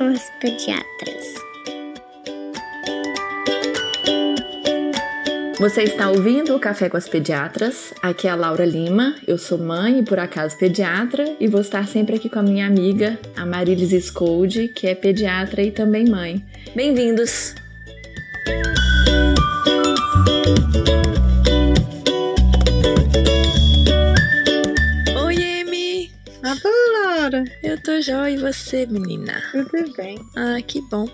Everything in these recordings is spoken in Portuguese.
com os pediatras. Você está ouvindo o Café com as Pediatras? Aqui é a Laura Lima, eu sou mãe e por acaso pediatra e vou estar sempre aqui com a minha amiga, a Marilis Scoldi, que é pediatra e também mãe. Bem-vindos! Eu tô jóia e você, menina? Tudo bem. Ah, que bom.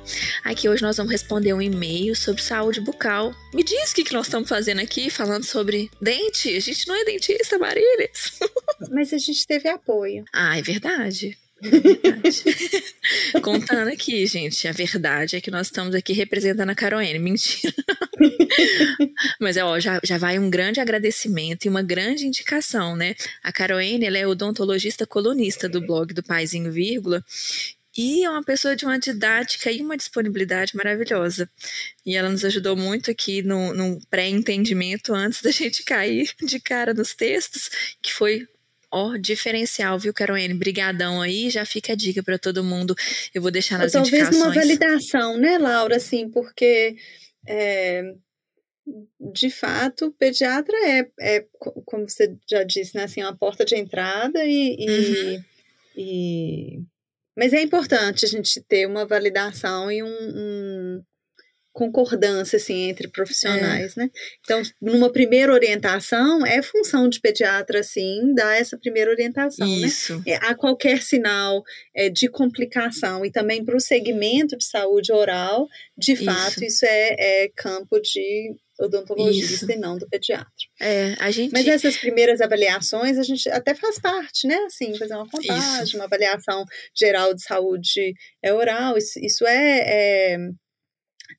Aqui hoje nós vamos responder um e-mail sobre saúde bucal. Me diz o que, que nós estamos fazendo aqui, falando sobre dente. A gente não é dentista, Marilis. Mas a gente teve apoio. Ah, é verdade. Contando aqui, gente, a verdade é que nós estamos aqui representando a Caroline. Mentira. Mas ó, já, já vai um grande agradecimento e uma grande indicação, né? A Caroline, ela é odontologista colunista do blog do Paizinho Vírgula e é uma pessoa de uma didática e uma disponibilidade maravilhosa. E ela nos ajudou muito aqui no, no pré-entendimento antes da gente cair de cara nos textos, que foi Ó, diferencial, viu, Caroline? Brigadão aí, já fica a dica para todo mundo. Eu vou deixar nas Talvez indicações. Talvez uma validação, né, Laura, assim, porque é, de fato, o pediatra é, é, como você já disse, né, assim, uma porta de entrada e, e, uhum. e, mas é importante a gente ter uma validação e um, um concordância assim entre profissionais, é. né? Então, numa primeira orientação, é função de pediatra assim dar essa primeira orientação, né? Isso. né? É, a qualquer sinal é, de complicação e também para o segmento de saúde oral, de isso. fato, isso é, é campo de odontologista Isso. e não do pediatra. É, a gente... Mas essas primeiras avaliações a gente até faz parte, né? Assim, fazer uma contagem, isso. uma avaliação geral de saúde é oral. Isso, isso é, é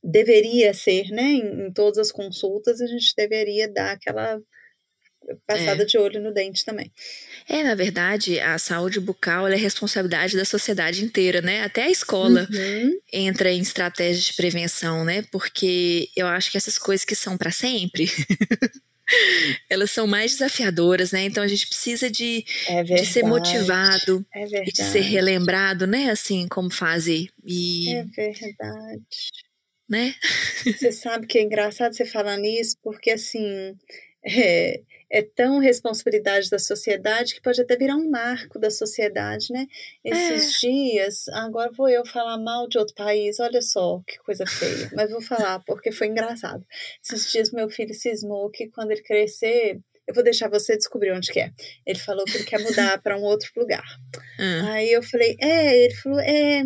deveria ser, né? Em, em, todas as consultas, a gente deveria dar aquela passada é. de olho no dente também. É, na verdade, a saúde bucal é responsabilidade da sociedade inteira, né? Até a escola uhum. entra em estratégias de prevenção, né? Porque eu acho que essas coisas que são para sempre. elas são mais desafiadoras, né? Então a gente precisa de, é de ser motivado é e de ser relembrado, né? Assim como fazer. E... É verdade né? Você sabe que é engraçado você falar nisso, porque assim é, é tão responsabilidade da sociedade que pode até virar um marco da sociedade, né? Esses é. dias, agora vou eu falar mal de outro país, olha só que coisa feia, mas vou falar porque foi engraçado. Esses dias meu filho cismou que quando ele crescer, eu vou deixar você descobrir onde que é. Ele falou que ele quer mudar para um outro lugar. Hum. Aí eu falei, é, ele falou, é,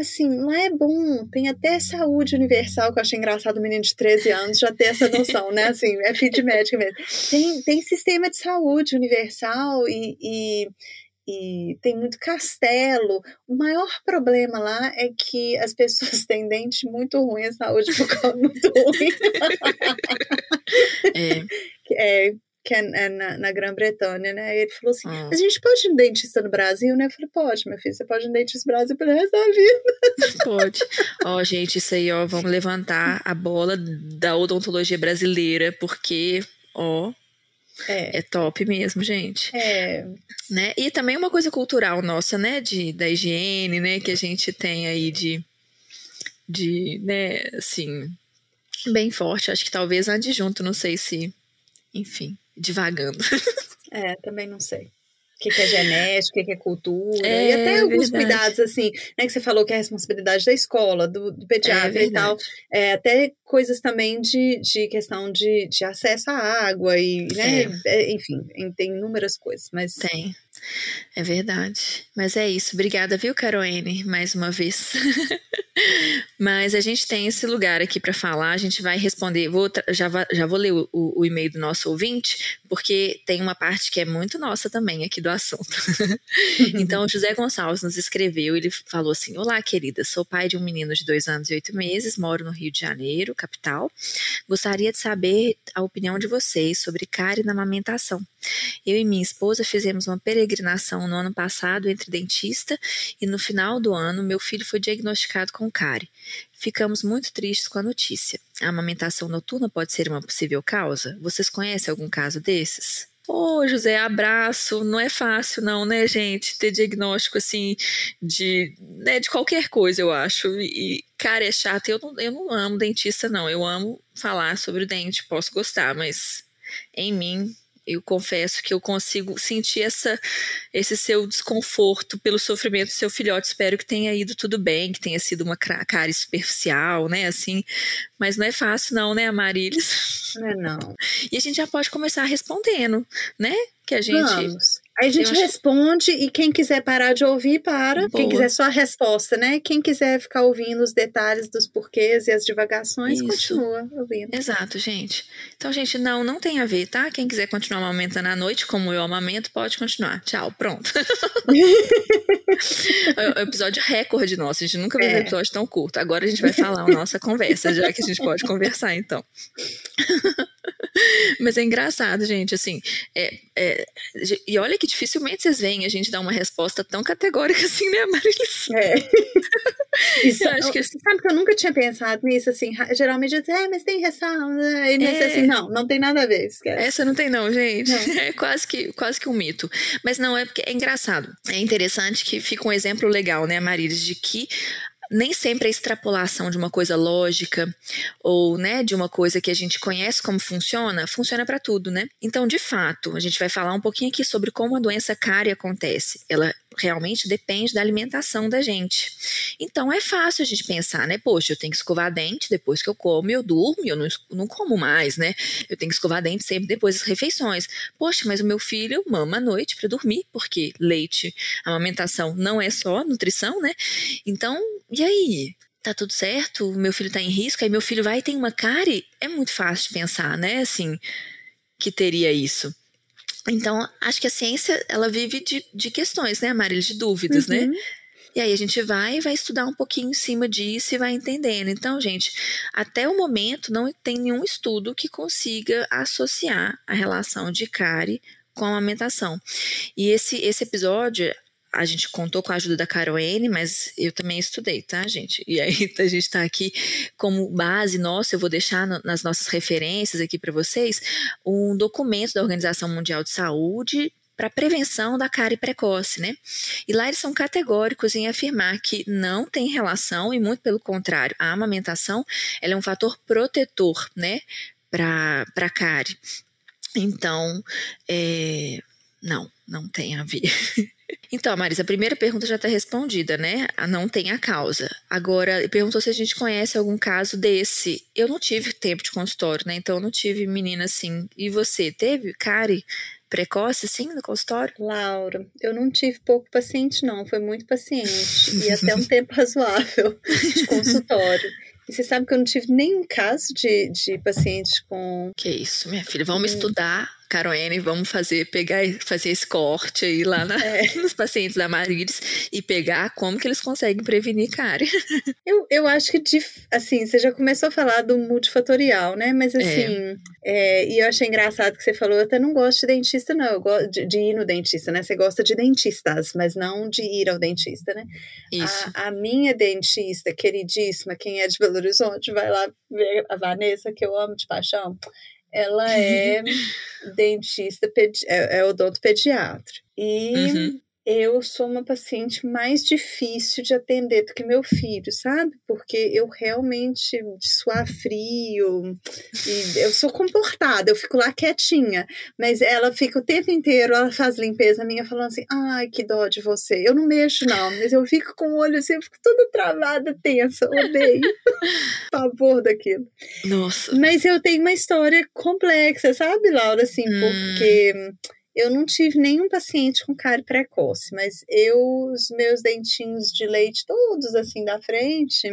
assim, lá é bom, tem até saúde universal, que eu achei engraçado o menino de 13 anos já ter essa noção, né? Assim, é filho de médica mesmo. Tem, tem sistema de saúde universal e, e, e tem muito castelo. O maior problema lá é que as pessoas têm dente muito ruim, a saúde bucal muito ruim. é. é que é, é na, na Grã-Bretanha, né? E ele falou assim: ah. a gente pode ir no dentista no Brasil, né? Eu falei: pode, meu filho, você pode ir no dentista no Brasil pelo resto da vida. Pode. ó, gente, isso aí, ó, vamos levantar a bola da odontologia brasileira, porque, ó. É. é top mesmo, gente. É. Né? E também uma coisa cultural nossa, né? De, da higiene, né? Que a gente tem aí de. De, né, assim. Bem forte. Acho que talvez adjunto, não sei se. Enfim divagando. É, também não sei. O que, que é genética, o que, que é cultura, é, e até alguns verdade. cuidados, assim, né, que você falou que é responsabilidade da escola, do, do pediatra é, e tal, é, até coisas também de, de questão de, de acesso à água, e, né, é. é enfim, tem inúmeras coisas, mas... Tem, é verdade. Mas é isso, obrigada, viu, Caroline, mais uma vez. Mas a gente tem esse lugar aqui para falar, a gente vai responder. Vou, já, já vou ler o, o, e-mail do nosso ouvinte, porque tem uma parte que é muito nossa também aqui do assunto. então, o José Gonçalves nos escreveu, ele falou assim: Olá, querida, sou pai de um menino de dois anos e oito meses, moro no Rio de Janeiro, capital. Gostaria de saber a opinião de vocês sobre cárie na amamentação. Eu e minha esposa fizemos uma peregrinação no ano passado entre dentista e no final do ano meu filho foi diagnosticado com cárie. Ficamos muito tristes com a notícia. A amamentação noturna pode ser uma possível causa? Vocês conhecem algum caso desses? Ô, oh, José, abraço. Não é fácil, não, né, gente? Ter diagnóstico assim de, né, de qualquer coisa, eu acho. E, cara, é chato. Eu não, eu não amo dentista, não. Eu amo falar sobre o dente, posso gostar, mas em mim eu confesso que eu consigo sentir essa, esse seu desconforto pelo sofrimento do seu filhote. Espero que tenha ido tudo bem, que tenha sido uma cara superficial, né? Assim, mas não é fácil, não, né, Amarilis? Não é não. E a gente já pode começar respondendo, né? Que a gente. Vamos. Aí a gente responde e quem quiser parar de ouvir, para. Boa. Quem quiser só a resposta, né? Quem quiser ficar ouvindo os detalhes dos porquês e as divagações, Isso. continua ouvindo. Exato, gente. Então, gente, não, não tem a ver, tá? Quem quiser continuar amamentando à noite, como eu amamento, pode continuar. Tchau, pronto. é o episódio recorde nosso. A gente nunca viu é. um episódio tão curto. Agora a gente vai falar a nossa conversa, já que a gente pode conversar, então. Mas é engraçado, gente, assim. É, é, e olha que dificilmente vocês veem a gente dar uma resposta tão categórica assim, né, Marilis? É. Isso, eu acho que... Você sabe que eu nunca tinha pensado nisso, assim. Geralmente eu digo, é, mas tem ressalva. Né? E é... assim, não, não tem nada a ver. Esquece. Essa não tem, não, gente. Não. É quase que, quase que um mito. Mas não, é porque é engraçado. É interessante que fica um exemplo legal, né, Marilis, de que nem sempre a extrapolação de uma coisa lógica ou, né, de uma coisa que a gente conhece como funciona, funciona para tudo, né? Então, de fato, a gente vai falar um pouquinho aqui sobre como a doença cárie acontece. Ela realmente depende da alimentação da gente. Então é fácil a gente pensar, né? Poxa, eu tenho que escovar dente depois que eu como, eu durmo, eu não, não como mais, né? Eu tenho que escovar dente sempre depois das refeições. Poxa, mas o meu filho mama à noite para dormir, porque leite, amamentação não é só nutrição, né? Então, e aí? Tá tudo certo? Meu filho tá em risco? Aí meu filho vai e tem uma cárie? É muito fácil de pensar, né? Assim, que teria isso. Então, acho que a ciência, ela vive de, de questões, né, Marília, de dúvidas, né? uhum. né? E aí a gente vai vai estudar um pouquinho em cima disso e vai entendendo. Então, gente, até o momento não tem nenhum estudo que consiga associar a relação de cárie com a amamentação. E esse, esse episódio, a gente contou com a ajuda da Carol N, mas eu também estudei, tá, gente? E aí a gente está aqui como base nossa, eu vou deixar no, nas nossas referências aqui para vocês um documento da Organização Mundial de Saúde para prevenção da cárie precoce, né? E lá eles são categóricos em afirmar que não tem relação e muito pelo contrário, a amamentação ela é um fator protetor, né, para para cárie. Então, é, não, não tem a ver. Então, Marisa, a primeira pergunta já está respondida, né? Não tem a causa. Agora, perguntou se a gente conhece algum caso desse. Eu não tive tempo de consultório, né? Então, eu não tive menina assim. E você, teve, Cari? Precoce, assim, no consultório? Laura, eu não tive pouco paciente, não. Foi muito paciente. e até um tempo razoável de consultório. E você sabe que eu não tive nenhum caso de, de paciente com. Que isso, minha filha. Vamos hum. estudar Caroene, vamos fazer, pegar, fazer esse corte aí lá na, é. nos pacientes da Marilis e pegar como que eles conseguem prevenir cárie. Eu, eu acho que, assim, você já começou a falar do multifatorial, né? Mas, é. assim, é. É, e eu achei engraçado que você falou, eu até não gosto de dentista, não. Eu gosto de, de, ir no dentista, né? Você gosta de dentistas, mas não de ir ao dentista, né? Isso. A, a minha dentista, queridíssima, quem é de Belo Horizonte, vai lá ver a Vanessa, que eu amo de paixão ela é dentista, é, é odontopediatra. E uhum eu sou uma paciente mais difícil de atender do que meu filho, sabe? Porque eu realmente suar frio, e eu sou comportada, eu fico lá quietinha, mas ela fica o tempo inteiro, ela faz limpeza minha falando assim, ai, que dó de você. Eu não mexo não, mas eu fico com o olho assim, eu fico toda travada, tensa, odeio. Pavor daquilo. Nossa. Mas eu tenho uma história complexa, sabe, Laura? Assim, hum. porque eu não tive nenhum paciente com cárie precoce, mas eu, os meus dentinhos de leite, todos assim da frente,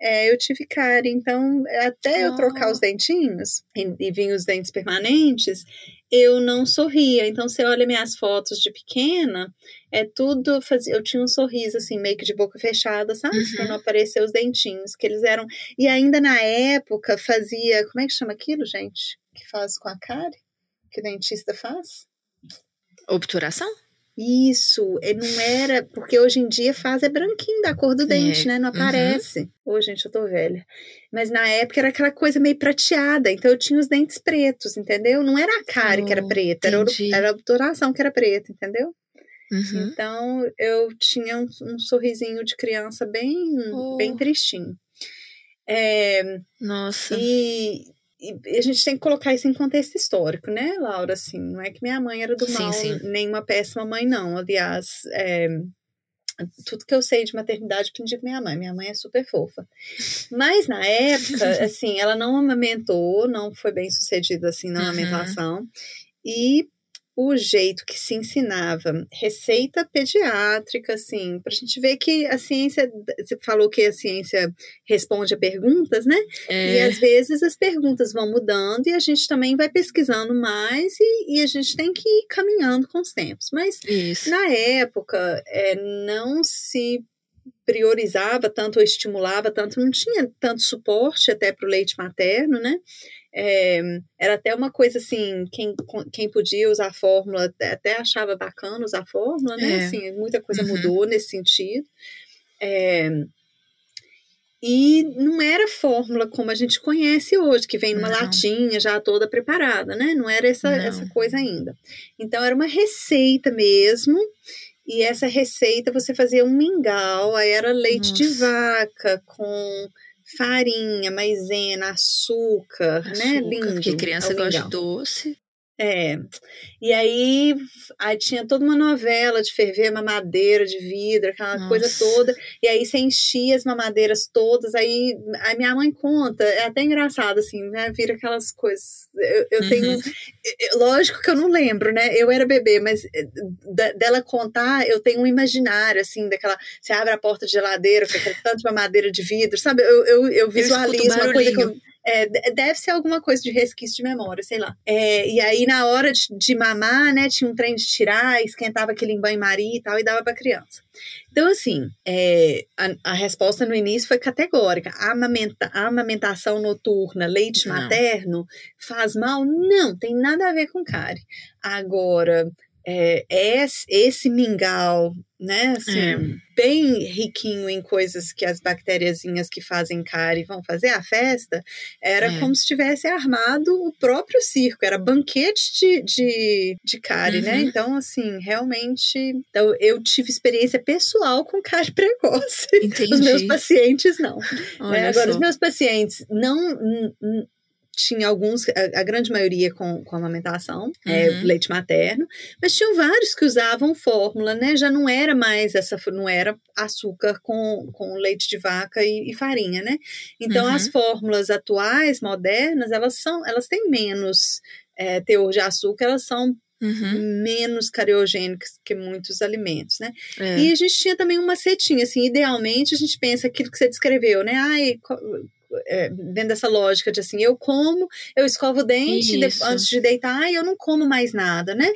é, eu tive cárie. Então, até eu trocar os ah. dentinhos e, e vir os dentes permanentes, eu não sorria. Então, você olha minhas fotos de pequena, é tudo. Fazia, eu tinha um sorriso, assim, meio que de boca fechada, sabe? Uhum. Pra não aparecer os dentinhos, que eles eram. E ainda na época fazia. Como é que chama aquilo, gente? Que faz com a cárie? Que o dentista faz? Obturação? Isso, não era, porque hoje em dia faz é branquinho da cor do é. dente, né? Não uhum. aparece. Uhum. Ô, gente, eu tô velha. Mas na época era aquela coisa meio prateada, então eu tinha os dentes pretos, entendeu? Não era a cara oh, que era oh, preta, era, era a obturação que era preta, entendeu? Uhum. Então eu tinha um, um, sorrisinho de criança bem, oh. bem tristinho. É, Nossa. E, e a gente tem que colocar isso em contexto histórico, né, Laura? Assim, não é que minha mãe era do mal, sim, sim. nem uma péssima mãe, não. Aliás, é, tudo que eu sei de maternidade aprendi com minha mãe. Minha mãe é super fofa. Mas na época, assim, ela não amamentou, não foi bem sucedida assim na uhum. amamentação. E o jeito que se ensinava receita pediátrica, assim, para a gente ver que a ciência, você falou que a ciência responde a perguntas, né? É. E às vezes as perguntas vão mudando e a gente também vai pesquisando mais e, e a gente tem que ir caminhando com os tempos. Mas Isso. na época é, não se priorizava tanto ou estimulava tanto, não tinha tanto suporte até para o leite materno, né? É, era até uma coisa assim, quem, quem podia usar a fórmula até achava bacana usar a fórmula, né? É. Assim, muita coisa uhum. mudou nesse sentido. É, e não era fórmula como a gente conhece hoje, que vem numa não. latinha já toda preparada, né? Não era essa, essa coisa ainda. Então era uma receita mesmo. E essa receita você fazia um mingau, aí era leite Nossa. de vaca com farinha, maisena, açúcar, né? açúcar né? Lindo. Porque criança é gosta de doce. É. E aí, aí tinha toda uma novela de ferver mamadeira de vidro, aquela Nossa. coisa toda. E aí você enchia as mamadeiras todas. Aí a minha mãe conta, é até engraçado, assim, né? Vira aquelas coisas. Eu, eu uhum. tenho. Lógico que eu não lembro, né? Eu era bebê, mas eh, dela contar, eu tenho um imaginário, assim, daquela. Você abre a porta de geladeira com aquele tanto de mamadeira de vidro, sabe? Eu, eu, eu visualizo eu uma coisa que eu é, deve ser alguma coisa de resquício de memória, sei lá. É, e aí, na hora de, de, mamar, né, tinha um trem de tirar, esquentava aquele em banho-maria e tal, e dava pra criança. Então, assim, é, a, a, resposta no início foi categórica. A, amamenta, a amamentação noturna, leite Não. materno, faz mal? Não, tem nada a ver com cárie. Agora, é, esse, esse mingau, né, assim, é. bem riquinho em coisas que as bactériazinhas que fazem cárie vão fazer a festa, era é. como se tivesse armado o próprio circo, era banquete de, de, de cárie, né? uhum. né? Então, assim, realmente, então, eu tive experiência pessoal com cárie precoce. Entendi. Os meus pacientes não. É, agora, só. os meus pacientes não tinha alguns, a, a, grande maioria com, com amamentação, é, uhum. é, leite materno, mas tinham vários que usavam fórmula, né? Já não era mais essa, não era açúcar com, com leite de vaca e, e farinha, né? Então uhum. as fórmulas atuais, modernas, elas são, elas têm menos é, teor de açúcar, elas são Uhum. menos cariogênicos que muitos alimentos, né? É. E a gente tinha também uma setinha, assim, idealmente a gente pensa aquilo que você descreveu, né? Ai, é, dentro dessa lógica de assim, eu como, eu escovo o dente de, antes de deitar e eu não como mais nada, né?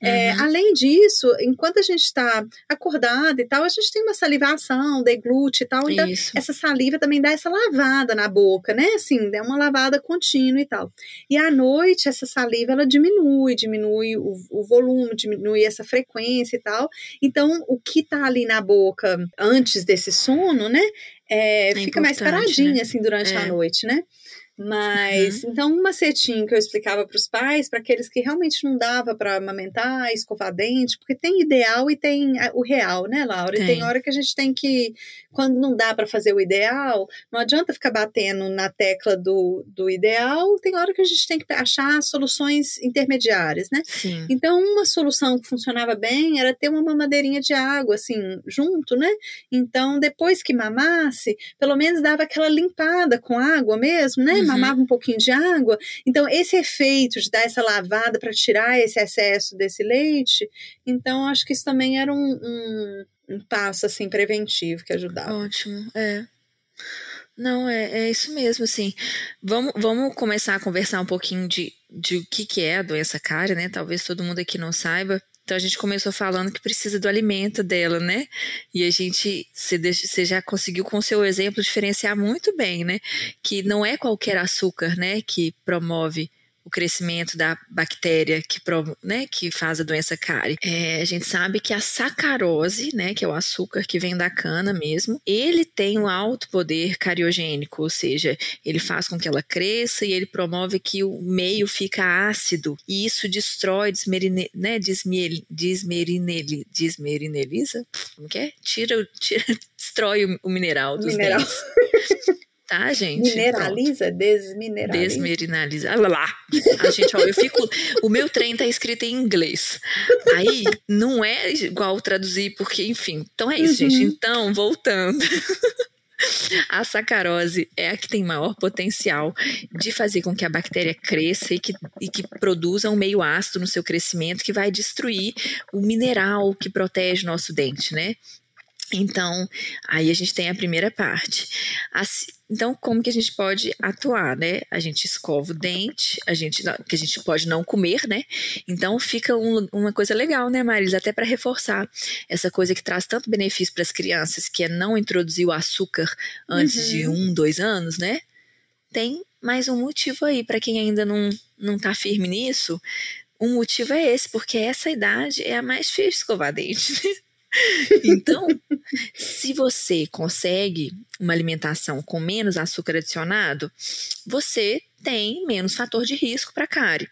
É, uhum. além disso, enquanto a gente está acordado e tal, a gente tem uma salivação, deglute e tal. Então, Isso. essa saliva também dá essa lavada na boca, né? Assim, dá uma lavada contínua e tal. E à noite, essa saliva ela diminui, diminui o, o volume, diminui essa frequência e tal. Então, o que tá ali na boca antes desse sono, né? É, é fica mais paradinha, né? assim, durante é. a noite, né? Mas, uhum. então, um macetinho que eu explicava para os pais, para aqueles que realmente não dava para amamentar, escovar dente, porque tem ideal e tem o real, né, Laura? Tem. E tem hora que a gente tem que, quando não dá para fazer o ideal, não adianta ficar batendo na tecla do, do ideal, tem hora que a gente tem que achar soluções intermediárias, né? Sim. Então, uma solução que funcionava bem era ter uma mamadeirinha de água, assim, junto, né? Então, depois que mamasse, pelo menos dava aquela limpada com água mesmo, né? Uhum. Mamava um pouquinho de água. Então, esse efeito de dar essa lavada para tirar esse excesso desse leite, então acho que isso também era um, um, um passo assim preventivo que ajudava. Ótimo, é. Não, é, é isso mesmo, assim. Vamos, vamos começar a conversar um pouquinho de, de o que, que é a doença cárie, né? Talvez todo mundo aqui não saiba. Então a gente começou falando que precisa do alimento dela, né? E a gente, você já conseguiu com o seu exemplo diferenciar muito bem, né? Que não é qualquer açúcar, né, que promove o crescimento da bactéria que, né, que faz a doença cárie. É, a gente sabe que a sacarose, né, que é o açúcar que vem da cana mesmo, ele tem um alto poder cariogênico, ou seja, ele faz com que ela cresça e ele promove que o meio fica ácido e isso destrói, desmerine, né, desmiel, desmerineli, desmerineliza, como que é? Tira, tira destrói o, o mineral dos mineral. dentes. Tá, gente? Mineraliza, Pronto. desmineraliza. Desmineraliza. Olha lá. A gente, ó, eu fico. O meu trem tá escrito em inglês. Aí não é igual traduzir, porque, enfim. Então é isso, uhum. gente. Então, voltando. A sacarose é a que tem maior potencial de fazer com que a bactéria cresça e que, e que produza um meio ácido no seu crescimento que vai destruir o mineral que protege o nosso dente, né? Então, aí a gente tem a primeira parte. então, como que a gente pode atuar, né? A gente escova o dente, a gente que a gente pode não comer, né? Então fica um, uma coisa legal, né, Marisa? Até para reforçar essa coisa que traz tanto benefício para as crianças, que é não introduzir o açúcar antes uhum. de um, dois anos, né? Tem mais um motivo aí para quem ainda não não tá firme nisso. Um motivo é esse, porque essa idade é a mais difícil de escovar dente. Então, se você consegue uma alimentação com menos açúcar adicionado, você tem menos fator de risco para cárie.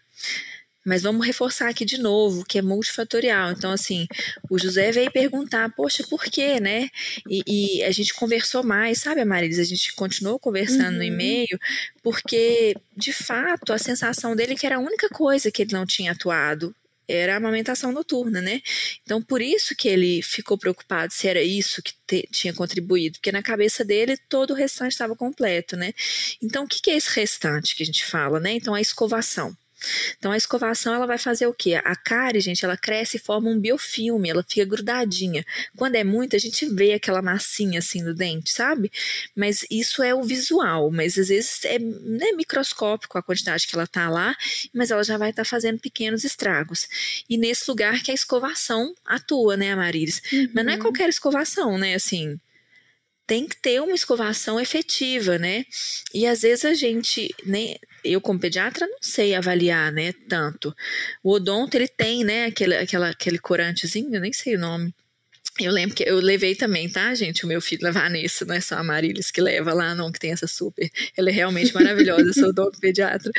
Mas vamos reforçar aqui de novo que é multifatorial. Então, assim, o José veio perguntar, poxa, por quê, né? E, e a gente conversou mais, sabe, Marisa? A gente continuou conversando uhum. no e-mail, porque, de fato, a sensação dele é que era a única coisa que ele não tinha atuado era a amamentação noturna, né? Então, por isso que ele ficou preocupado se era isso que te, tinha contribuído, porque na cabeça dele todo o restante estava completo, né? Então, o que, que é esse restante que a gente fala, né? Então, a escovação. Então a escovação ela vai fazer o quê? A cárie, gente, ela cresce e forma um biofilme, ela fica grudadinha. Quando é muito, a gente vê aquela massinha assim no dente, sabe? Mas isso é o visual, mas às vezes é né, microscópico a quantidade que ela tá lá, mas ela já vai estar tá fazendo pequenos estragos. E nesse lugar que a escovação atua, né, Marilis? Uhum. Mas não é uhum. qualquer escovação, né? Assim, tem que ter uma escovação efetiva, né? E às vezes a gente, né, eu como pediatra não sei avaliar, né, tanto. O odonto, ele tem, né, aquele, aquela, aquele corantezinho, eu nem sei o nome. Eu lembro que eu levei também, tá, gente? O meu filho levar nisso, não é só a Marilis que leva lá, não, que tem essa super. Ela é realmente maravilhosa, sou odonto pediatra.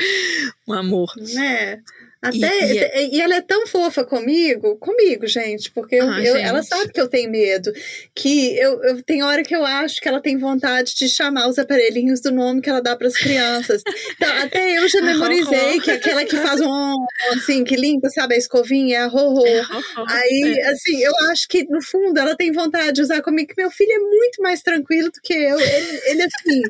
Um amor. É. Até, e, e, é e, ela é tão fofa comigo, comigo, gente, porque ah, eu, gente. ela sabe que eu tenho medo. Que eu, eu tem hora que eu acho que ela tem vontade de chamar os aparelhinhos do nome que ela dá para as crianças. Então, até eu já memorizei que aquela que faz um assim, que limpa, sabe, a escovinha, é a Rorô. É, Aí, é. assim, eu acho que no fundo ela tem vontade de usar comigo, que meu filho é muito mais tranquilo do que eu. Ele, ele assim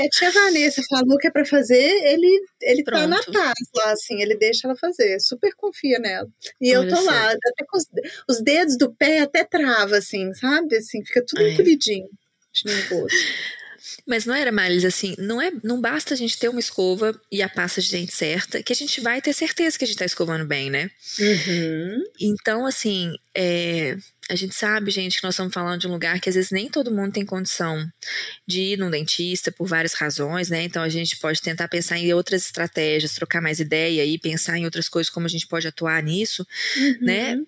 a tia Vanessa falou que é para fazer, ele, ele tá na paz lá, assim, ele deixa ela fazer, super confia nela. E Olha eu tô lá, até com os, os, dedos do pé até trava, assim, sabe? Assim, fica tudo encolhidinho de nervoso. Mas não era, Maris, assim, não é, não basta a gente ter uma escova e a pasta de dente certa, que a gente vai ter certeza que a gente tá escovando bem, né? Uhum. Então, assim, é, a gente sabe, gente, que nós estamos falando de um lugar que às vezes nem todo mundo tem condição de ir num dentista por várias razões, né? Então a gente pode tentar pensar em outras estratégias, trocar mais ideia e pensar em outras coisas, como a gente pode atuar nisso, né? uhum. né?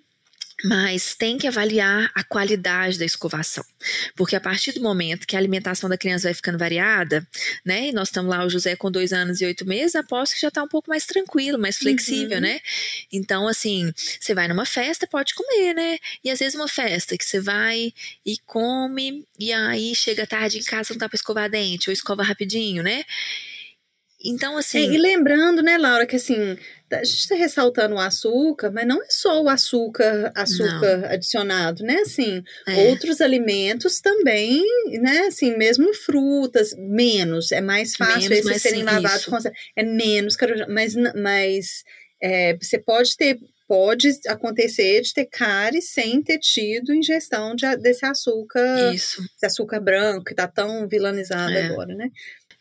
Mas tem que avaliar a qualidade da escovação. Porque a partir do momento que a alimentação da criança vai ficando variada, né? E nós estamos lá, o José com dois anos e oito meses, aposto que já está um pouco mais tranquilo, mais flexível, uhum. né? Então, assim, você vai numa festa, pode comer, né? E às vezes uma festa que você vai e come, e aí chega tarde em casa, não dá para escovar dente, ou escova rapidinho, né? Então, assim. É, e lembrando, né, Laura, que assim, a gente está ressaltando o açúcar, mas não é só o açúcar, açúcar não. adicionado, né? Assim, é. outros alimentos também, né? Assim, mesmo frutas, menos, é mais fácil menos, esses serem lavados com é menos, mas, mas é, você pode ter pode acontecer de ter cárie sem ter tido ingestão de, desse açúcar, Isso. esse açúcar branco que está tão vilanizado é. agora, né?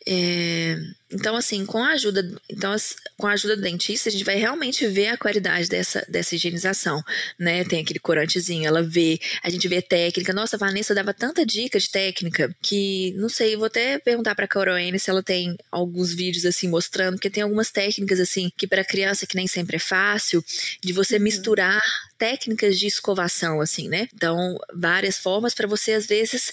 É, então, assim, com a ajuda, então, com a ajuda do dentista, a gente vai realmente ver a qualidade dessa, dessa higienização, né? Tem aquele corantezinho, ela vê, a gente vê técnica. Nossa, a Vanessa dava tanta dica de técnica que, não sei, vou até perguntar pra Coroene se ela tem alguns vídeos, assim, mostrando, porque tem algumas técnicas, assim, que para criança que nem sempre é fácil, de você uhum. misturar técnicas de escovação, assim, né? Então, várias formas para você, às vezes,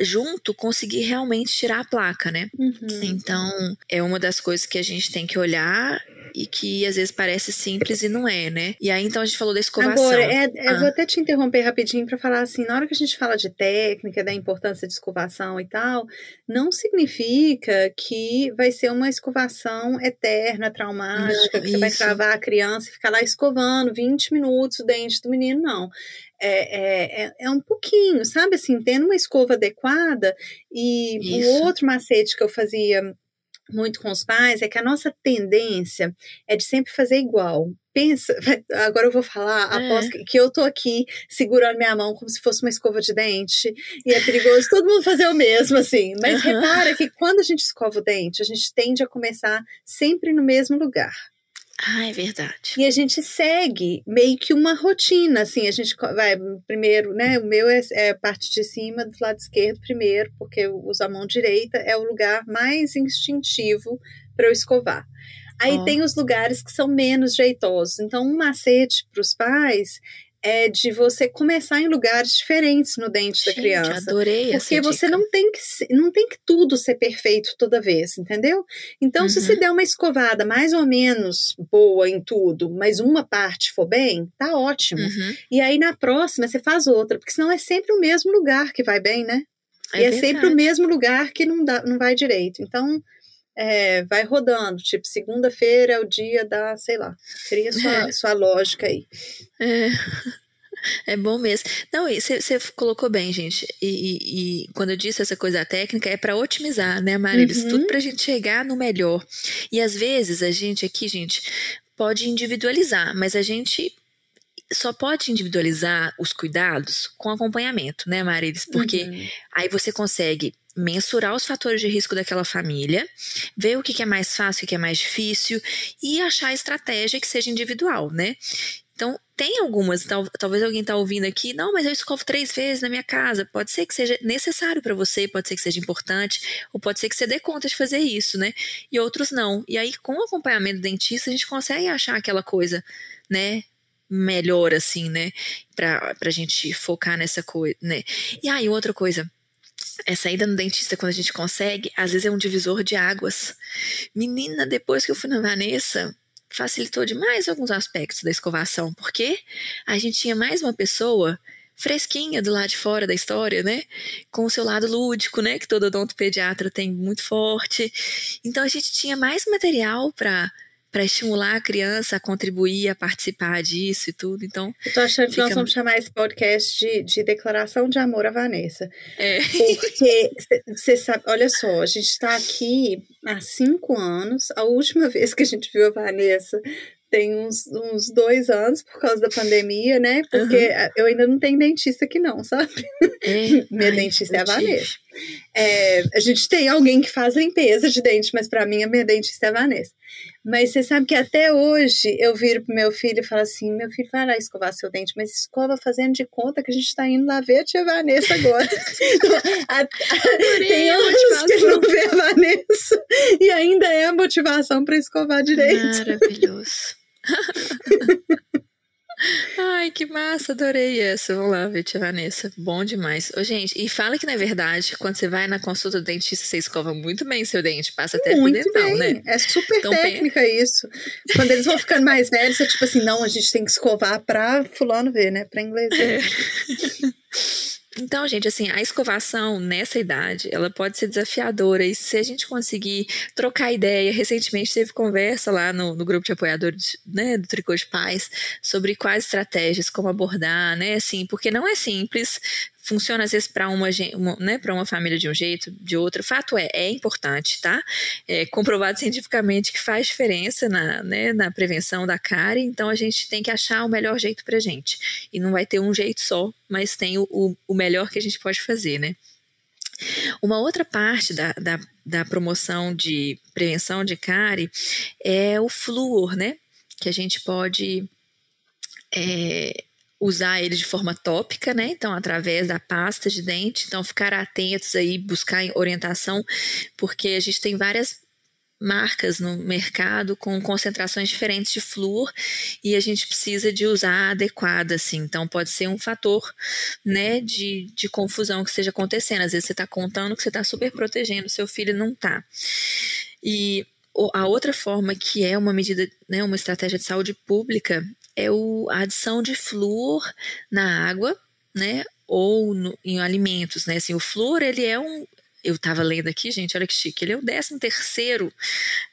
junto conseguir realmente tirar a placa, né? Uhum. Então, é uma das coisas que a gente tem que olhar e que às vezes parece simples e não é, né? E aí então a gente falou da escovação. Agora, é, ah. eu vou até te interromper rapidinho para falar assim, na hora que a gente fala de técnica, da importância de escovação e tal, não significa que vai ser uma escovação eterna, traumática, não, que você vai travar a criança e ficar lá escovando 20 minutos o dente do menino, não. É, é, é, é um pouquinho, sabe assim, tendo uma escova adequada e o outro macete que eu fazia muito com os pais é que a nossa tendência é de sempre fazer igual. Pensa, agora eu vou falar, é. após que, que eu tô aqui segurando minha mão como se fosse uma escova de dente, e é perigoso todo mundo fazer o mesmo, assim. Mas uhum. repara que quando a gente escova o dente, a gente tende a começar sempre no mesmo lugar. Ah, é verdade. E a gente segue meio que uma rotina, assim, a gente vai primeiro, né, o meu é, é a parte de cima do lado esquerdo primeiro, porque eu uso a mão direita, é o lugar mais instintivo para eu escovar. Aí oh. tem os lugares que são menos jeitosos. Então, um macete para os pais é de você começar em lugares diferentes no dente Gente, da criança. Adorei Porque você dica. não tem que não tem que tudo ser perfeito toda vez, entendeu? Então, uhum. se você uhum. der uma escovada mais ou menos boa em tudo, mas uma parte for bem, tá ótimo. Uhum. E aí na próxima você faz outra, porque senão é sempre o mesmo lugar que vai bem, né? É e é sempre o mesmo lugar que não dá, não vai direito. Então, é, vai rodando, tipo, segunda-feira é o dia da, sei lá, cria sua, é. sua lógica aí. É. É bom mesmo. Não, você colocou bem, gente. E, e, e, quando eu disse essa coisa técnica, é para otimizar, né, Marilis? Uhum. Tudo para a gente chegar no melhor. E às vezes a gente aqui, gente, pode individualizar, mas a gente só pode individualizar os cuidados com acompanhamento, né, Marilis? Porque uhum. aí você consegue mensurar os fatores de risco daquela família, ver o que é mais fácil, o que é mais difícil e achar a estratégia que seja individual, né? Então, tem algumas, tal, talvez alguém está ouvindo aqui, não, mas eu escovo três vezes na minha casa. Pode ser que seja necessário para você, pode ser que seja importante, ou pode ser que você dê conta de fazer isso, né? E outros não. E aí, com o acompanhamento do dentista, a gente consegue achar aquela coisa, né? Melhor, assim, né? Pra, pra gente focar nessa coisa, né? E aí, outra coisa essa ida no dentista quando a gente consegue, às vezes é um divisor de águas. Menina, depois que eu fui na Vanessa, facilitou demais alguns aspectos da escovação, porque a gente tinha mais uma pessoa fresquinha do lado de fora da história, né? Com o seu lado lúdico, né? Que todo odontopediatra tem muito forte. Então a gente tinha mais material para para estimular a criança a contribuir, a participar disso e tudo. Então. Eu tô achando que nós vamos chamar esse podcast de, de declaração de amor a Vanessa. É. Porque você sabe, olha só, a gente está aqui há cinco anos. A última vez que a gente viu a Vanessa tem uns, uns dois anos por causa da pandemia, né? Porque uhum. eu ainda não tenho dentista aqui, não, sabe? É. Minha Ai, dentista é a Vanessa. É, a gente tem alguém que faz limpeza de dente, mas para mim a minha dentista é a Vanessa. Mas você sabe que até hoje eu viro pro meu filho e falo assim: meu filho, vai lá escovar seu dente, mas escova fazendo de conta que a gente tá indo lá ver a tia Vanessa agora. a, a, tem anos que não vê a Vanessa e ainda é a motivação para escovar direito. Maravilhoso. Ai, que massa, adorei essa. Vamos lá, ver, tia Vanessa. Bom demais. Ô, gente, e fala que é verdade, quando você vai na consulta do dentista, você escova muito bem seu dente, passa até muito pro dental, bem. né? É super então, técnica bem... isso. Quando eles vão ficando mais velhos, é tipo assim, não, a gente tem que escovar pra fulano ver, né? Pra inglês ver. É. Então, gente, assim, a escovação nessa idade, ela pode ser desafiadora. E se a gente conseguir trocar ideia, recentemente teve conversa lá no, no grupo de apoiadores né, do Tricô de Paz sobre quais estratégias, como abordar, né, assim, porque não é simples funciona às vezes para uma, uma, né, uma família de um jeito, de outro. Fato é, é importante, tá? É comprovado cientificamente que faz diferença na, né, na prevenção da cárie, então a gente tem que achar o melhor jeito pra gente. E não vai ter um jeito só, mas tem o, o, o melhor que a gente pode fazer, né? Uma outra parte da, da, da promoção de prevenção de cárie é o flúor, né? Que a gente pode é, usar ele de forma tópica, né? Então, através da pasta de dente. Então, ficar atentos aí, buscar orientação, porque a gente tem várias marcas no mercado com concentrações diferentes de flúor e a gente precisa de usar adequada, assim. Então, pode ser um fator, né, de, de confusão que esteja acontecendo. Às vezes você está contando que você está super protegendo, seu filho não está. E a outra forma que é uma medida, né, uma estratégia de saúde pública é o, a adição de flúor na água, né, ou no, em alimentos, né? Assim, o flúor ele é um, eu estava lendo aqui, gente, olha que chique, ele é o 13 terceiro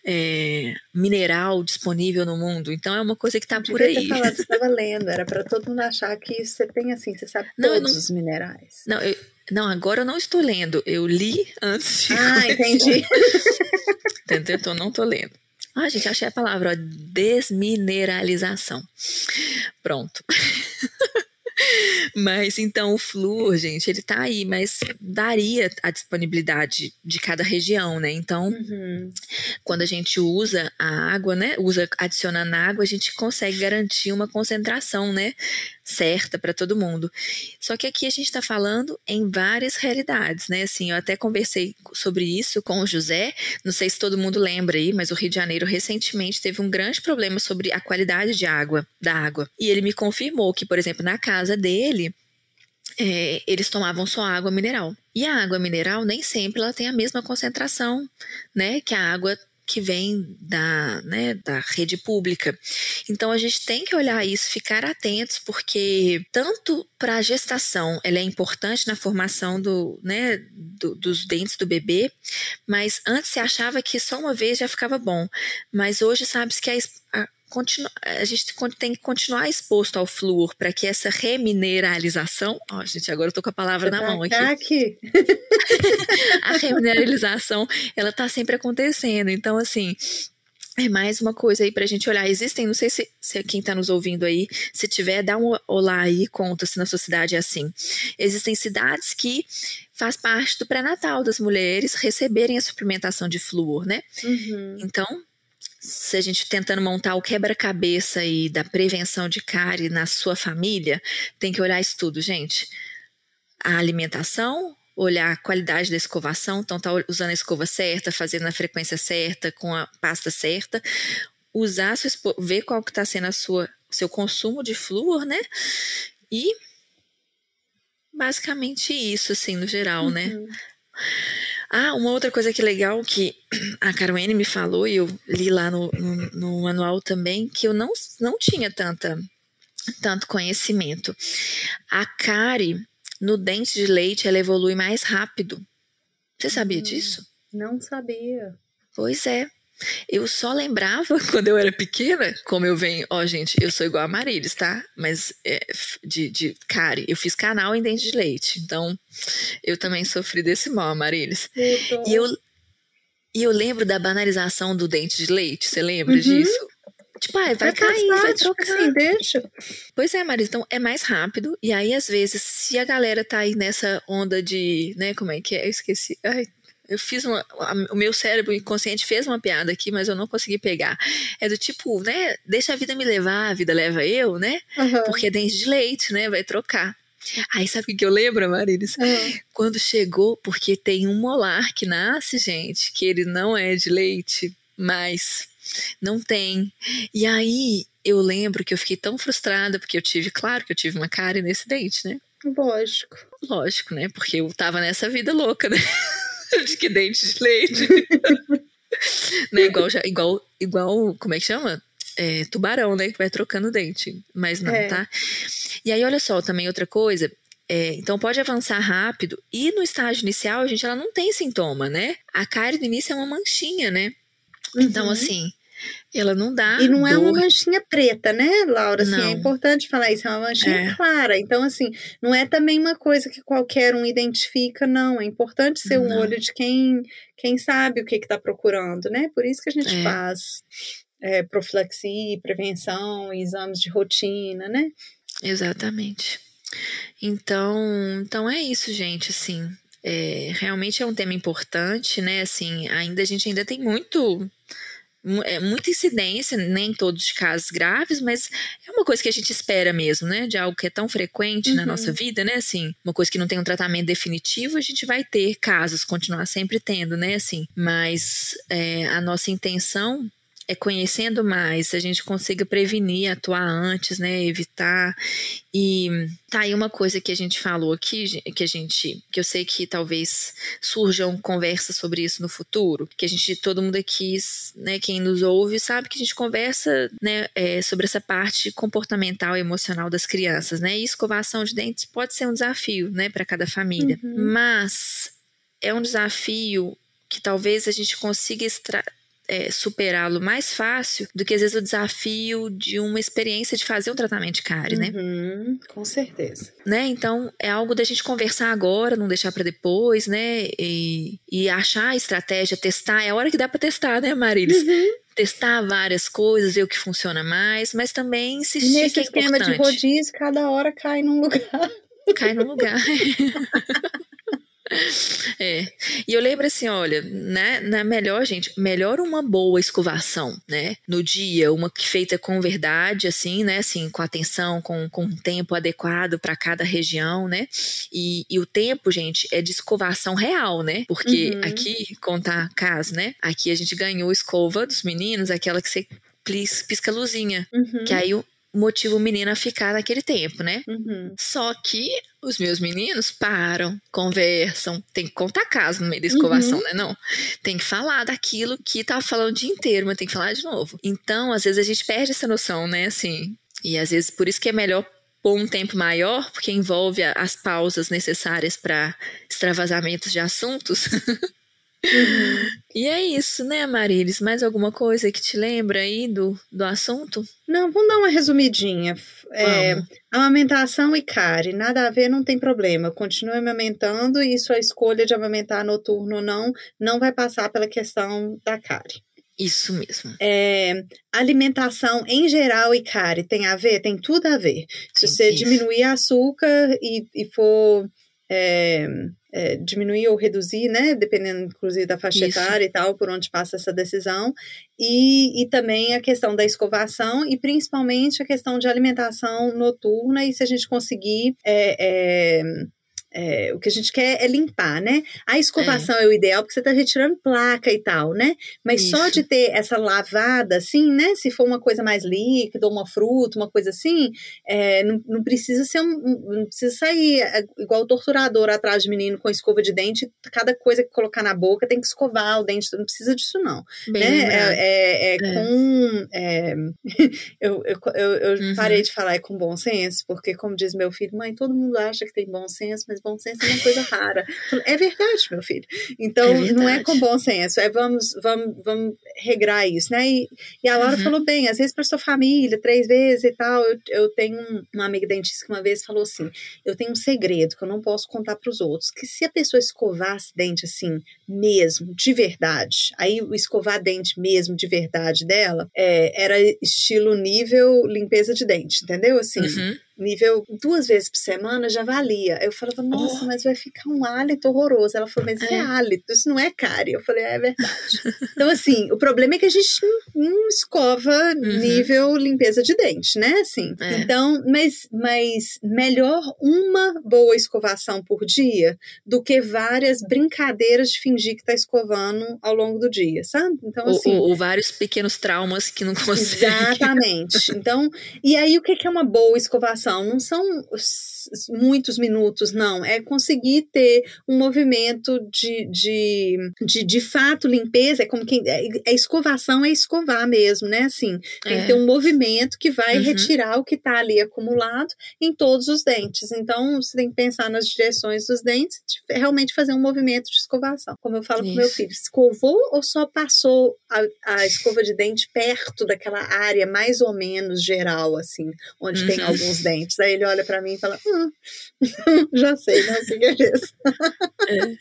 é, mineral disponível no mundo, então é uma coisa que está por aí. Você estava lendo, era para todo mundo achar que você tem assim, você sabe não, todos não, os minerais. Não, eu, não, agora eu não estou lendo, eu li antes de Ah, entendi. Entendeu? Então não estou lendo. Ah, gente, achei a palavra, ó, desmineralização. Pronto. Mas então o flúor, gente, ele tá aí, mas daria a disponibilidade de cada região, né? Então, uhum. quando a gente usa a água, né? Usa adicionando água, a gente consegue garantir uma concentração, né? certa para todo mundo. Só que aqui a gente está falando em várias realidades, né? Assim, eu até conversei sobre isso com o José. Não sei se todo mundo lembra aí, mas o Rio de Janeiro recentemente teve um grande problema sobre a qualidade de água, da água. E ele me confirmou que, por exemplo, na casa dele, é, eles tomavam só água mineral. E a água mineral nem sempre ela tem a mesma concentração, né, que a água que vem da, né, da rede pública. Então a gente tem que olhar isso, ficar atentos, porque tanto para a gestação ela é importante na formação do, né, do, dos dentes do bebê, mas antes se achava que só uma vez já ficava bom, mas hoje sabe-se que a continu, a gente tem que continuar exposto ao flúor para que essa remineralização. Ó, oh, gente, agora eu tô com a palavra Você na mão aqui. aqui. a remineralização, ela tá sempre acontecendo. Então, assim, é mais uma coisa aí pra gente olhar. Existem, não sei se, se quem tá nos ouvindo aí, se tiver, dá um olá aí, conta se na sua cidade é assim. Existem cidades que faz parte do pré-natal das mulheres receberem a suplementação de flúor, né? Uhum. Então, se a gente tentando montar o quebra-cabeça aí da prevenção de cárie na sua família, tem que olhar isso tudo, gente. A alimentação, olhar a qualidade da escovação, então tá usando a escova certa, fazendo na frequência certa, com a pasta certa, usar sua, ver qual que está sendo a sua seu consumo de flúor, né? E basicamente isso, assim, no geral, né? uhum. né? Ah, uma outra coisa que legal que a Carolene me falou, e eu li lá no, no, no manual também, que eu não, não tinha tanta, tanto conhecimento. A cárie no dente de leite ela evolui mais rápido. Você sabia hum, disso? Não sabia. Pois é. Eu só lembrava quando eu era pequena, como eu venho, ó, gente, eu sou igual a Marilis, tá? Mas é, de, de eu fiz canal em dente de leite, então eu também sofri desse mal, Marilis. E eu, e eu lembro da banalização do dente de leite, você lembra uhum. disso? Tipo, ah, vai, vai cair, passar, vai tipo trocar. Assim, deixa. Pois é, Maris, então é mais rápido. E aí, às vezes, se a galera tá aí nessa onda de, né, como é que é? Eu esqueci. Ai, eu fiz uma. O meu cérebro inconsciente fez uma piada aqui, mas eu não consegui pegar. É do tipo, né? Deixa a vida me levar, a vida leva eu, né? Uhum. Porque é dente de leite, né? Vai trocar. Aí sabe o que eu lembro, Marilis? Uhum. Quando chegou, porque tem um molar que nasce, gente, que ele não é de leite, mas não tem. E aí eu lembro que eu fiquei tão frustrada, porque eu tive, claro que eu tive uma cara nesse dente, né? Lógico. Lógico, né? Porque eu tava nessa vida louca, né? de que dente de leite. né? Igual, já, igual, igual, como é que chama? É, tubarão, né? Que vai trocando dente. Mas não, é. tá? E aí, olha só, também outra coisa. É, então pode avançar rápido. E no estágio inicial, a gente ela não tem sintoma, né? A cárie no início é uma manchinha, né? Então, uhum. Então, assim, ela não dá. E não dor. é uma manchinha preta, né, Laura? Assim, é importante falar isso, é uma manchinha é. clara. Então, assim, não é também uma coisa que qualquer um identifica, não. É importante ser o um olho de quem, quem sabe o que está procurando, né? Por isso que a gente é. faz é, profilaxia, prevenção, exames de rotina, né? Exatamente. Então, então é isso, gente, assim. é, realmente é um tema importante, né? Assim, ainda a gente ainda tem muito é, muita incidência, nem todos os casos graves, mas é uma coisa que a gente espera mesmo, né? De algo que é tão frequente uhum. na nossa vida, né? Assim, uma coisa que não tem um tratamento definitivo, a gente vai ter casos, continuar sempre tendo, né? Assim, mas é, a nossa intenção é conhecendo mais, a gente consiga prevenir, atuar antes, né, evitar. E tá aí uma coisa que a gente falou aqui, que a gente, que eu sei que talvez surjam conversas sobre isso no futuro, que a gente, todo mundo aqui, né, quem nos ouve, sabe que a gente conversa, né, é, sobre essa parte comportamental e emocional das crianças, né, e escovação de dentes pode ser um desafio, né, para cada família, uhum. mas é um desafio que talvez a gente consiga extrair é, superá-lo mais fácil do que às vezes o desafio de uma experiência de fazer um tratamento de cárie, né? Uhum, com certeza. Né? Então é algo da gente conversar agora, não deixar para depois, né? E, e achar a estratégia, testar. É a hora que dá para testar, né, Marilis? Uhum testar várias coisas, ver o que funciona mais, mas também insistir Nesse que é esquema importante. de rodízio, cada hora cai num lugar. Cai num lugar. É. E eu lembro assim, olha, né, na melhor, gente, melhor uma boa escovação, né? No dia, uma feita com verdade, assim, né? Assim, com atenção, com, com um tempo adequado para cada região, né? E, e, o tempo, gente, é de escovação real, né? Porque uhum. aqui, contar caso, né? Aqui a gente ganhou escova dos meninos, aquela que você pisca luzinha. Uhum. Que aí o motiva o menino a ficar naquele tempo, né? Uhum. Só que os meus meninos param, conversam, tem que contar caso no meio da escovação, uhum. né? Não. Tem que falar daquilo que tá falando o dia inteiro, mas tem que falar de novo. Então, às vezes a gente perde essa noção, né? Assim. E às vezes por isso que é melhor pôr um tempo maior, porque envolve as pausas necessárias para extravasamentos de assuntos. Uhum. E é isso, né, Marilis? Mais alguma coisa que te lembra aí do, do assunto? Não, vamos dar uma resumidinha. É, amamentação e cárie, nada a ver, não tem problema. Continue amamentando e sua escolha de amamentar noturno ou não, não vai passar pela questão da cárie. Isso mesmo. É, alimentação em geral e cárie tem a ver? Tem tudo a ver. Se você Isso. diminuir açúcar e, e for é, é, diminuir ou reduzir, né, dependendo inclusive da faixa Isso. etária e tal, por onde passa essa decisão, e, e também a questão da escovação e principalmente a questão de alimentação noturna, e se a gente conseguir é, é é, o que a gente quer é limpar, né? A escovação é, é o ideal porque você está retirando placa e tal, né? Mas Isso. só de ter essa lavada, assim, né? Se for uma coisa mais líquida, uma fruta, uma coisa assim, é, não, não, precisa ser um, não precisa sair é, igual o torturador atrás de menino com escova de dente, cada coisa que colocar na boca tem que escovar o dente, não precisa disso, não. Bem né? É, é, é, com. eu eu, eu, eu uhum. parei de falar é com bom senso, porque, como diz meu filho, mãe, todo mundo acha que tem bom senso, mas bom senso é uma coisa rara. É verdade, meu filho. Então, é não é com bom senso, é vamos, vamos, vamos regrar isso, né? E, e a Laura uhum. falou bem, às vezes para sua família, três vezes e tal. Eu, eu tenho uma amiga dentista que uma vez falou assim: eu tenho um segredo que eu não posso contar para os outros, que se a pessoa escovasse dente assim, mesmo, de verdade, aí o escovar dente mesmo, de verdade dela, é, era estilo nível limpeza de dente, entendeu? Assim, uhum nível duas vezes por semana já valia. Eu falava, nossa, oh. mas vai ficar um hálito horroroso. Ela falou, mas é, é hálito, isso não é cárie. Eu falei, é, é verdade. então, assim, o problema é que a gente não escova uhum. nível limpeza de dente, né? Assim. É. Então, mas, mas melhor uma boa escovação por dia do que várias brincadeiras de fingir que tá escovando ao longo do dia, sabe? Então, assim. Ou, ou vários pequenos traumas que não consegue. Exatamente. Então, e aí o que é uma boa escovação? Não são muitos minutos, não. É conseguir ter um movimento de, de, de, de fato limpeza, é como quem. É, é escovação, é escovar mesmo, né? Assim, tem é. que ter um movimento que vai uhum. retirar o que está ali acumulado em todos os dentes. Então, você tem que pensar nas direções dos dentes, de realmente fazer um movimento de escovação. Como eu falo com meu filho, escovou ou só passou a, a escova de dente perto daquela área mais ou menos geral, assim, onde uhum. tem alguns dentes? Aí ele olha para mim e fala: hum, já sei, né? O que é isso? É.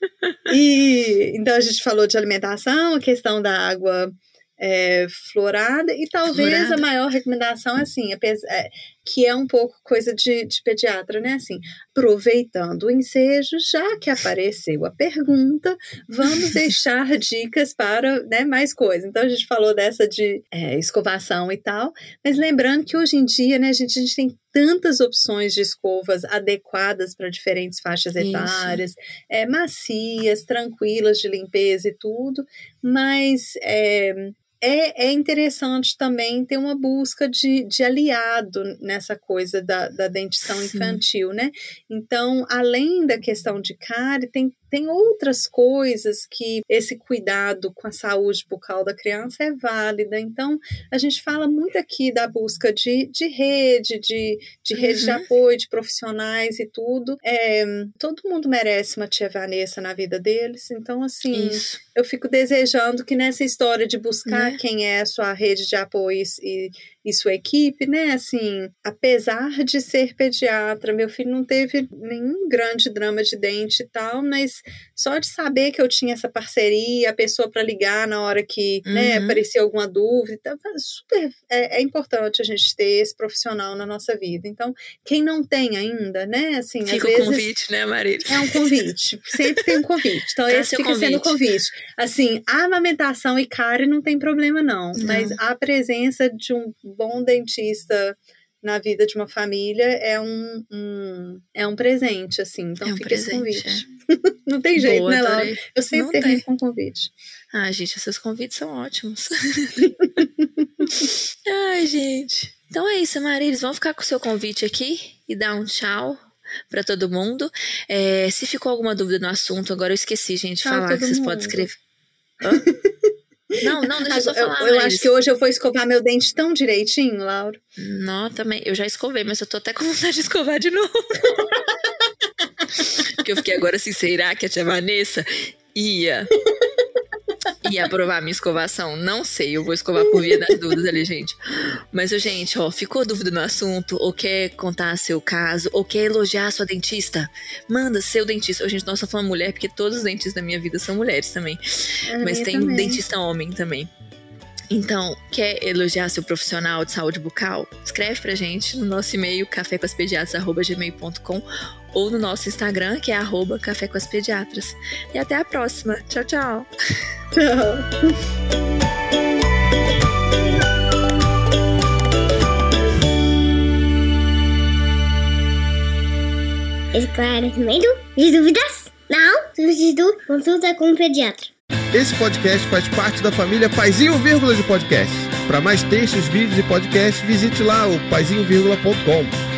e então a gente falou de alimentação, a questão da água é, florada, e talvez florada. a maior recomendação é assim: é, que é um pouco coisa de, de pediatra, né? Assim, aproveitando o ensejo, já que apareceu a pergunta, vamos deixar dicas para né, mais coisas. Então, a gente falou dessa de é, escovação e tal, mas lembrando que hoje em dia, né, a gente, a gente tem tantas opções de escovas adequadas para diferentes faixas etárias, é, macias, tranquilas de limpeza e tudo, mas é, é, é interessante também ter uma busca de, de aliado nessa coisa da, da dentição Sim. infantil, né? Então, além da questão de cárie, tem tem outras coisas que esse cuidado com a saúde bucal da criança é válida. Então, a gente fala muito aqui da busca de, de rede, de, de rede uhum. de apoio, de profissionais e tudo. É, todo mundo merece uma tia Vanessa na vida deles. Então, assim, Isso. eu fico desejando que nessa história de buscar né? quem é a sua rede de apoio e e sua equipe, né? Assim, apesar de ser pediatra, meu filho não teve nenhum grande drama de dente e tal, mas só de saber que eu tinha essa parceria, a pessoa para ligar na hora que né, uhum. né, aparecia alguma dúvida, super é, é, importante a gente ter esse profissional na nossa vida. Então, quem não tem ainda, né? Assim, fica o convite, né, Marília? É um convite, sempre tem um convite. Então, esse fica convite. sendo o convite. Assim, a amamentação e cárie não tem problema, não, não, mas a presença de um bom dentista na vida de uma família é um, um é um presente, assim. Então é um fica esse convite. É. Não tem jeito, Boa, né, Laura? Eu sempre Não termino tem. com convite. Ah, gente, esses convites são ótimos. Ai, gente. Então é isso, Marilis. Vamos ficar com o seu convite aqui e dar um tchau para todo mundo. É, se ficou alguma dúvida no assunto, agora eu esqueci, gente, de falar que vocês podem escrever. Hã? Não, não, deixa eu só falar. Eu, eu acho que hoje eu vou escovar meu dente tão direitinho, Laura. Não, também. Eu já escovei, mas eu tô até com vontade de escovar de novo. Porque eu fiquei agora assim, será que a tia Vanessa ia e aprovar minha escovação? Não sei, eu vou escovar por via das dúvidas ali, gente. Mas, gente, ó, ficou dúvida no assunto, ou quer contar seu caso, ou quer elogiar sua dentista? Manda seu dentista. Gente, nós só falando mulher, porque todos os dentistas da minha vida são mulheres também. Mas tem também. dentista homem também. Então, quer elogiar seu profissional de saúde bucal? Escreve pra gente no nosso e-mail cafécoaspediatras.gmail.com ou no nosso Instagram, que é arroba Café com as Pediatras. E até a próxima. Tchau, tchau. Tchau. Esclarecimento de dúvidas? Não, substituto consulta com o pediatra. Esse podcast faz parte da família Paizinho Vírgula de Podcast. Para mais textos, vídeos e podcasts, visite lá o paizinho.com.